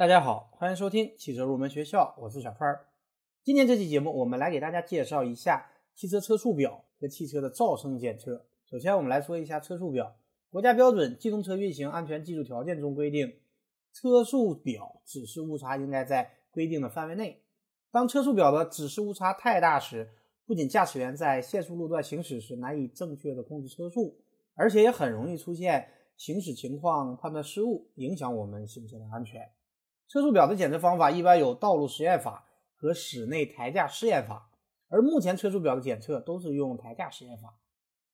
大家好，欢迎收听汽车入门学校，我是小范儿。今天这期节目，我们来给大家介绍一下汽车车速表和汽车的噪声检测。首先，我们来说一下车速表。国家标准《机动车运行安全技术条件》中规定，车速表指示误差应该在规定的范围内。当车速表的指示误差太大时，不仅驾驶员在限速路段行驶时难以正确的控制车速，而且也很容易出现行驶情况判断失误，影响我们行车的安全。车速表的检测方法一般有道路实验法和室内台架试验法，而目前车速表的检测都是用台架试验法。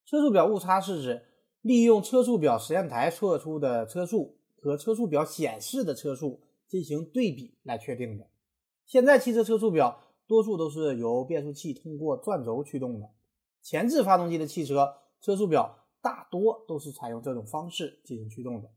车速表误差是指利用车速表实验台测出的车速和车速表显示的车速进行对比来确定的。现在汽车车速表多数都是由变速器通过转轴驱动的，前置发动机的汽车车速表大多都是采用这种方式进行驱动的。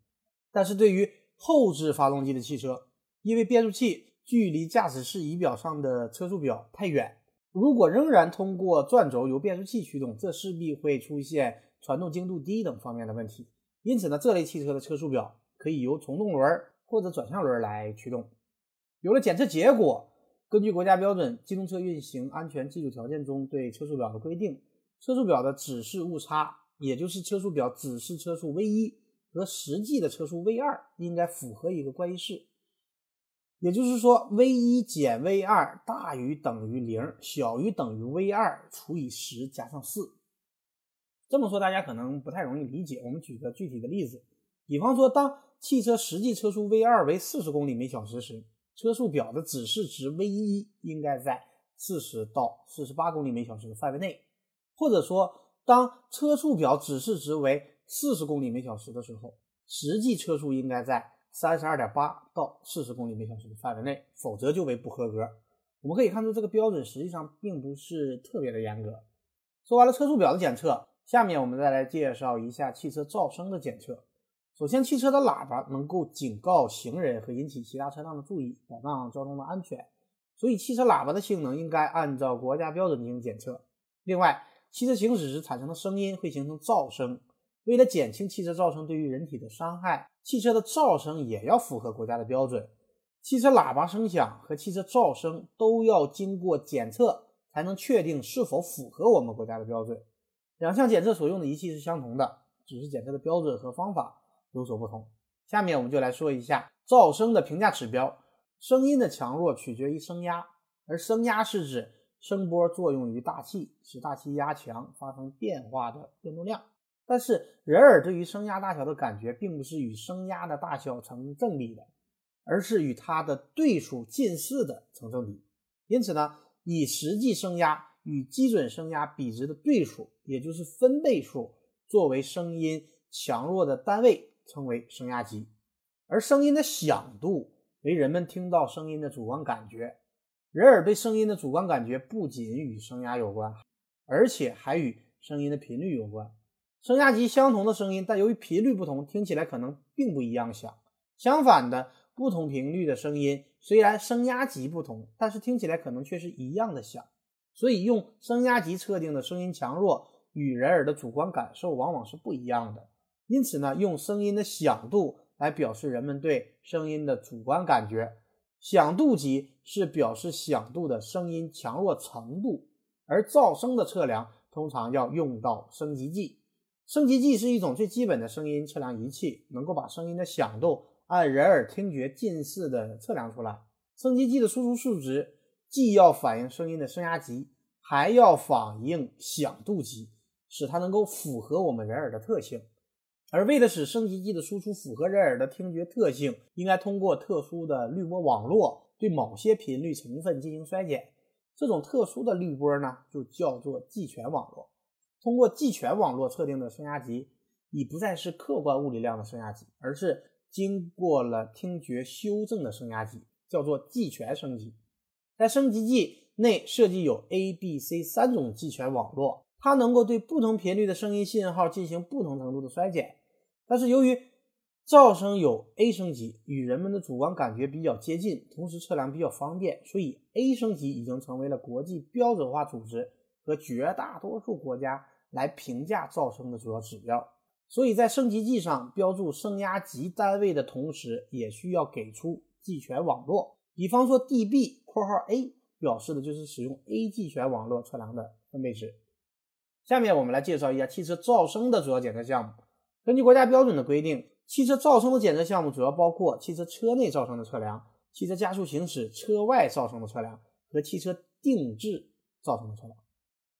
但是对于后置发动机的汽车，因为变速器距离驾驶室仪表上的车速表太远，如果仍然通过转轴由变速器驱动，这势必会出现传动精度低等方面的问题。因此呢，这类汽车的车速表可以由从动轮或者转向轮来驱动。有了检测结果，根据国家标准《机动车运行安全技术条件》中对车速表的规定，车速表的指示误差，也就是车速表指示车速 v 一和实际的车速 v 二，应该符合一个关系式。也就是说，v 一减 v 二大于等于零，小于等于 v 二除以十加上四。这么说大家可能不太容易理解。我们举个具体的例子，比方说，当汽车实际车速 v 二为四十公里每小时时，车速表的指示值 v 一应该在四十到四十八公里每小时的范围内。或者说，当车速表指示值为四十公里每小时的时候，实际车速应该在。三十二点八到四十公里每小时的范围内，否则就为不合格。我们可以看出，这个标准实际上并不是特别的严格。说完了车速表的检测，下面我们再来介绍一下汽车噪声的检测。首先，汽车的喇叭能够警告行人和引起其他车辆的注意，保障交通的安全，所以汽车喇叭的性能应该按照国家标准进行检测。另外，汽车行驶时产生的声音会形成噪声。为了减轻汽车噪声对于人体的伤害，汽车的噪声也要符合国家的标准。汽车喇叭声响和汽车噪声都要经过检测，才能确定是否符合我们国家的标准。两项检测所用的仪器是相同的，只是检测的标准和方法有所不同。下面我们就来说一下噪声的评价指标。声音的强弱取决于声压，而声压是指声波作用于大气，使大气压强发生变化的变动量。但是人耳对于声压大小的感觉，并不是与声压的大小成正比的，而是与它的对数近似的成正比。因此呢，以实际声压与基准声压比值的对数，也就是分贝数，作为声音强弱的单位，称为声压级。而声音的响度为人们听到声音的主观感觉。人耳对声音的主观感觉不仅与声压有关，而且还与声音的频率有关。声压级相同的声音，但由于频率不同，听起来可能并不一样响。相反的，不同频率的声音虽然声压级不同，但是听起来可能却是一样的响。所以，用声压级测定的声音强弱与人耳的主观感受往往是不一样的。因此呢，用声音的响度来表示人们对声音的主观感觉。响度级是表示响度的声音强弱程度，而噪声的测量通常要用到声级计。声级计是一种最基本的声音测量仪器，能够把声音的响度按人耳听觉近似的测量出来。声级计的输出数值既要反映声音的声压级，还要反映响度级，使它能够符合我们人耳的特性。而为了使声级计的输出符合人耳的听觉特性，应该通过特殊的滤波网络对某些频率成分进行衰减。这种特殊的滤波呢，就叫做计权网络。通过计权网络测定的声压级，已不再是客观物理量的声压级，而是经过了听觉修正的声压级，叫做计权声级。在声级计内设计有 A、B、C 三种计权网络，它能够对不同频率的声音信号进行不同程度的衰减。但是由于噪声有 A 声级，与人们的主观感觉比较接近，同时测量比较方便，所以 A 声级已经成为了国际标准化组织。和绝大多数国家来评价噪声的主要指标，所以在升级计上标注声压级单位的同时，也需要给出技权网络。比方说 DB（ 括号 A） 表示的就是使用 A 技权网络测量的分贝值。下面我们来介绍一下汽车噪声的主要检测项目。根据国家标准的规定，汽车噪声的检测项目主要包括汽车车内噪声的测量、汽车加速行驶车外噪声的测量和汽车定制噪声的测量。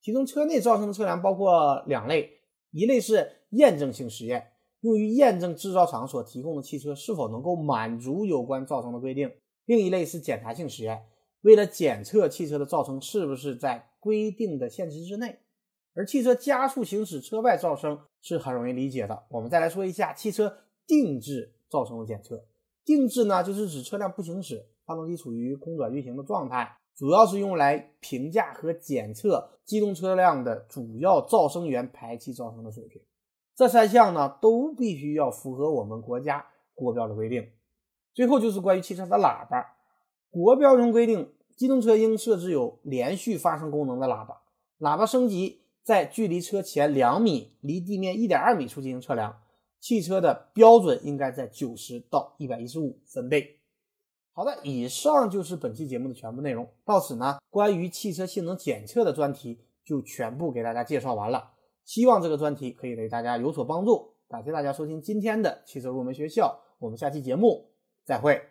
其中，车内噪声的测量包括两类，一类是验证性实验，用于验证制造厂所提供的汽车是否能够满足有关噪声的规定；另一类是检查性实验，为了检测汽车的噪声是不是在规定的限制之内。而汽车加速行驶车外噪声是很容易理解的。我们再来说一下汽车定制噪声的检测。定制呢，就是指车辆不行驶，发动机处于空转运行的状态，主要是用来评价和检测机动车辆的主要噪声源排气噪声的水平。这三项呢，都必须要符合我们国家国标的规定。最后就是关于汽车的喇叭，国标中规定，机动车应设置有连续发声功能的喇叭，喇叭升级。在距离车前两米、离地面一点二米处进行测量，汽车的标准应该在九十到一百一十五分贝。好的，以上就是本期节目的全部内容。到此呢，关于汽车性能检测的专题就全部给大家介绍完了。希望这个专题可以对大家有所帮助。感谢大家收听今天的汽车入门学校，我们下期节目再会。